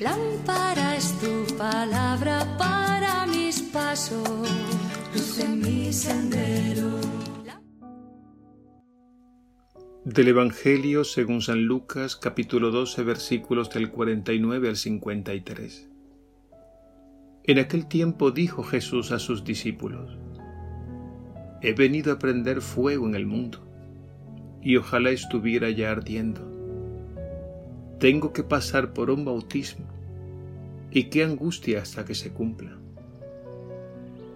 Lámpara es tu palabra para mis pasos, luz en mi sendero. Del Evangelio según San Lucas capítulo 12 versículos del 49 al 53. En aquel tiempo dijo Jesús a sus discípulos, He venido a prender fuego en el mundo, y ojalá estuviera ya ardiendo. Tengo que pasar por un bautismo, y qué angustia hasta que se cumpla.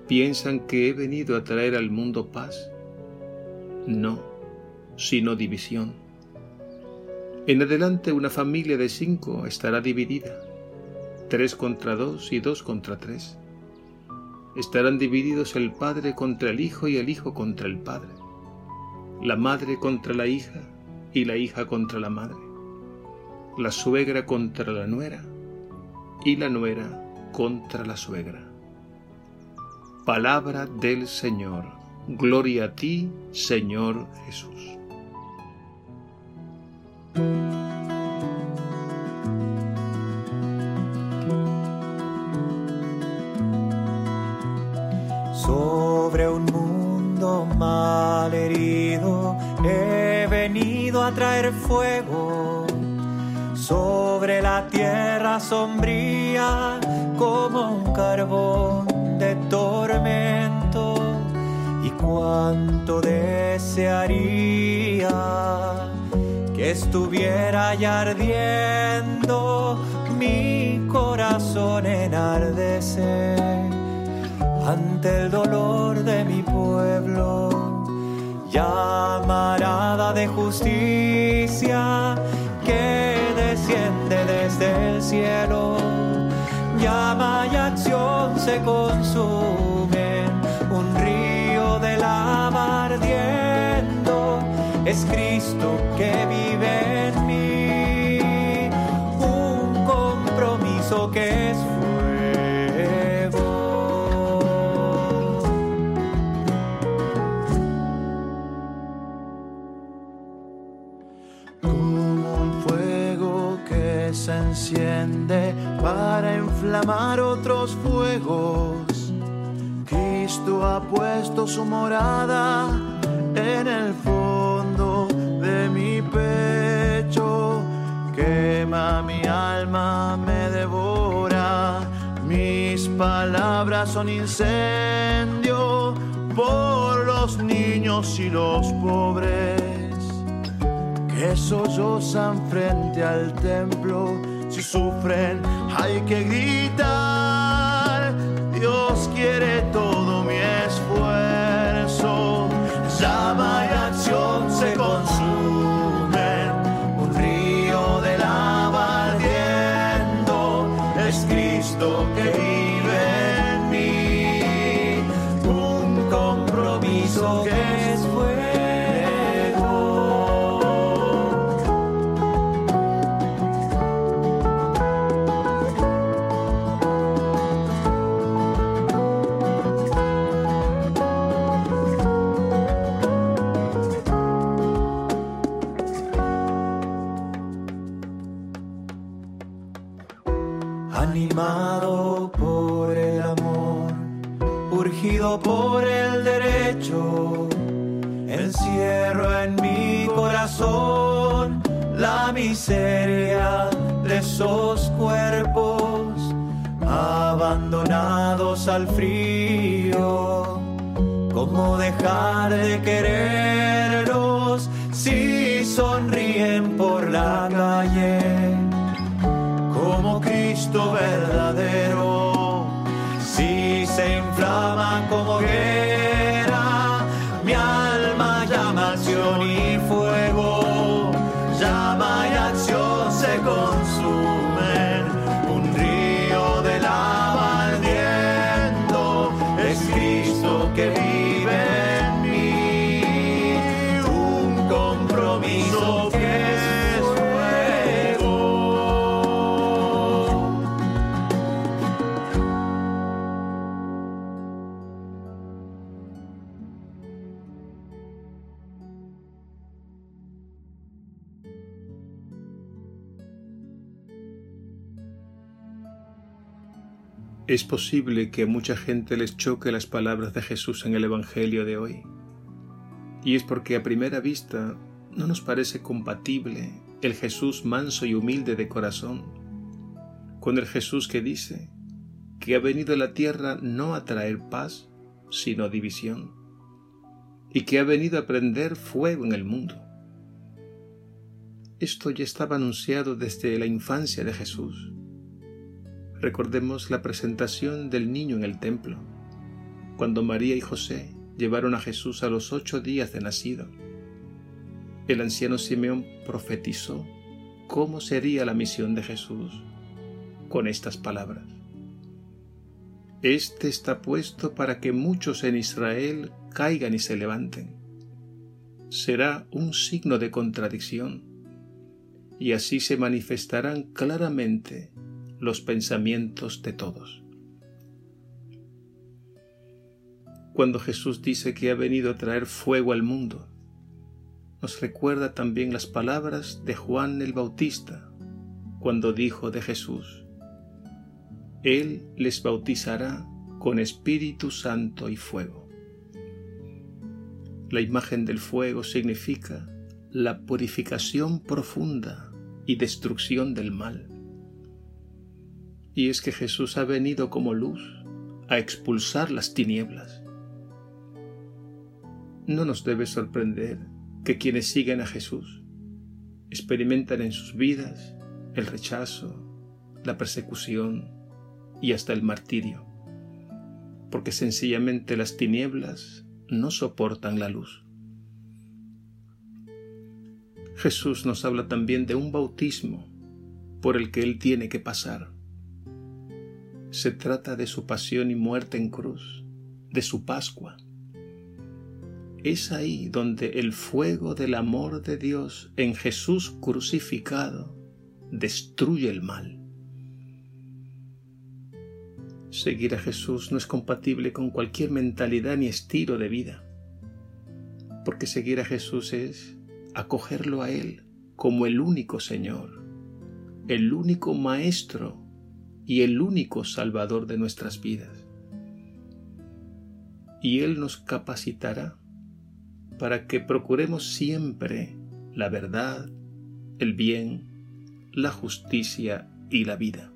¿Piensan que he venido a traer al mundo paz? No, sino división. En adelante una familia de cinco estará dividida tres contra dos y dos contra tres. Estarán divididos el padre contra el hijo y el hijo contra el padre, la madre contra la hija y la hija contra la madre, la suegra contra la nuera y la nuera contra la suegra. Palabra del Señor. Gloria a ti, Señor Jesús. Sobre un mundo mal herido he venido a traer fuego. Sobre la tierra sombría como un carbón de tormento. Y cuánto desearía que estuviera ya ardiendo mi corazón enardecer ante el dolor de mi pueblo, llamarada de justicia que desciende desde el cielo, llama y acción se consumen, un río de lava ardiendo, es Cristo que vive enciende para inflamar otros fuegos. Cristo ha puesto su morada en el fondo de mi pecho. Quema mi alma, me devora. Mis palabras son incendio por los niños y los pobres que sollozan frente al templo. Sufren, hay que gritar. Animado por el amor, urgido por el derecho, encierro en mi corazón la miseria de esos cuerpos abandonados al frío. ¿Cómo dejar de quererlos si sonríen por la calle? Verdadero. Si se inflaman como hoguera, Es posible que a mucha gente les choque las palabras de Jesús en el Evangelio de hoy. Y es porque a primera vista no nos parece compatible el Jesús manso y humilde de corazón con el Jesús que dice que ha venido a la tierra no a traer paz, sino división, y que ha venido a prender fuego en el mundo. Esto ya estaba anunciado desde la infancia de Jesús Recordemos la presentación del niño en el templo, cuando María y José llevaron a Jesús a los ocho días de nacido. El anciano Simeón profetizó cómo sería la misión de Jesús con estas palabras. Este está puesto para que muchos en Israel caigan y se levanten. Será un signo de contradicción, y así se manifestarán claramente los pensamientos de todos. Cuando Jesús dice que ha venido a traer fuego al mundo, nos recuerda también las palabras de Juan el Bautista, cuando dijo de Jesús, Él les bautizará con Espíritu Santo y fuego. La imagen del fuego significa la purificación profunda y destrucción del mal y es que Jesús ha venido como luz a expulsar las tinieblas. No nos debe sorprender que quienes siguen a Jesús experimentan en sus vidas el rechazo, la persecución y hasta el martirio, porque sencillamente las tinieblas no soportan la luz. Jesús nos habla también de un bautismo por el que Él tiene que pasar se trata de su pasión y muerte en cruz, de su Pascua. Es ahí donde el fuego del amor de Dios en Jesús crucificado destruye el mal. Seguir a Jesús no es compatible con cualquier mentalidad ni estilo de vida, porque seguir a Jesús es acogerlo a Él como el único Señor, el único Maestro y el único Salvador de nuestras vidas. Y Él nos capacitará para que procuremos siempre la verdad, el bien, la justicia y la vida.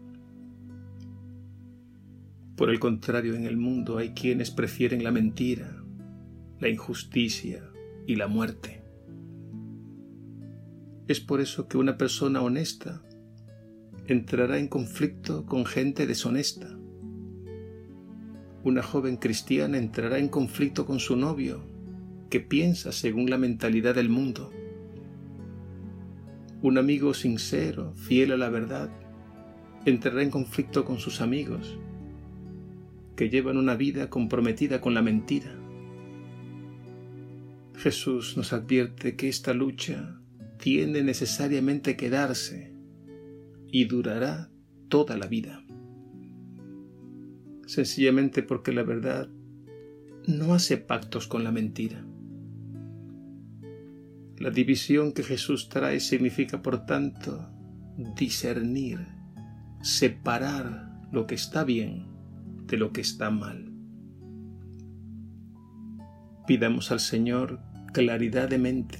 Por el contrario, en el mundo hay quienes prefieren la mentira, la injusticia y la muerte. Es por eso que una persona honesta entrará en conflicto con gente deshonesta. Una joven cristiana entrará en conflicto con su novio, que piensa según la mentalidad del mundo. Un amigo sincero, fiel a la verdad, entrará en conflicto con sus amigos, que llevan una vida comprometida con la mentira. Jesús nos advierte que esta lucha tiene necesariamente que darse y durará toda la vida. Sencillamente porque la verdad no hace pactos con la mentira. La división que Jesús trae significa, por tanto, discernir, separar lo que está bien de lo que está mal. Pidamos al Señor claridad de mente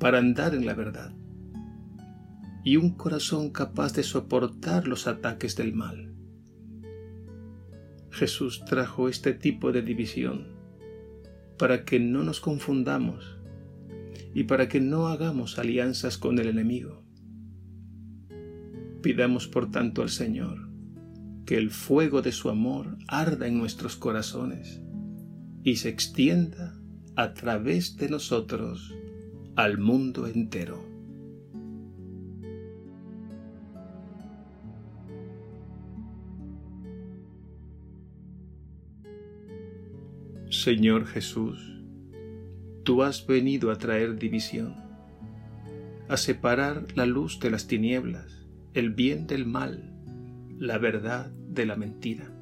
para andar en la verdad y un corazón capaz de soportar los ataques del mal. Jesús trajo este tipo de división para que no nos confundamos y para que no hagamos alianzas con el enemigo. Pidamos por tanto al Señor que el fuego de su amor arda en nuestros corazones y se extienda a través de nosotros al mundo entero. Señor Jesús, tú has venido a traer división, a separar la luz de las tinieblas, el bien del mal, la verdad de la mentira.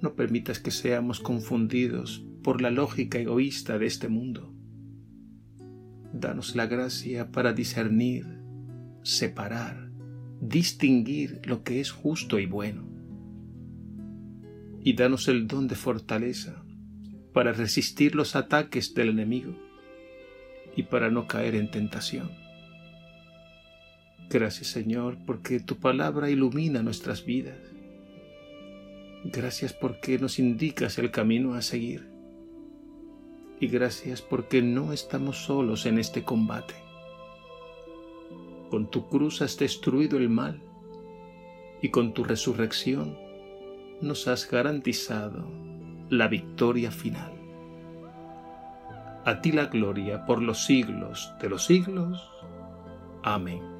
No permitas que seamos confundidos por la lógica egoísta de este mundo. Danos la gracia para discernir, separar, distinguir lo que es justo y bueno y danos el don de fortaleza para resistir los ataques del enemigo y para no caer en tentación. Gracias Señor porque tu palabra ilumina nuestras vidas. Gracias porque nos indicas el camino a seguir. Y gracias porque no estamos solos en este combate. Con tu cruz has destruido el mal y con tu resurrección nos has garantizado la victoria final. A ti la gloria por los siglos de los siglos. Amén.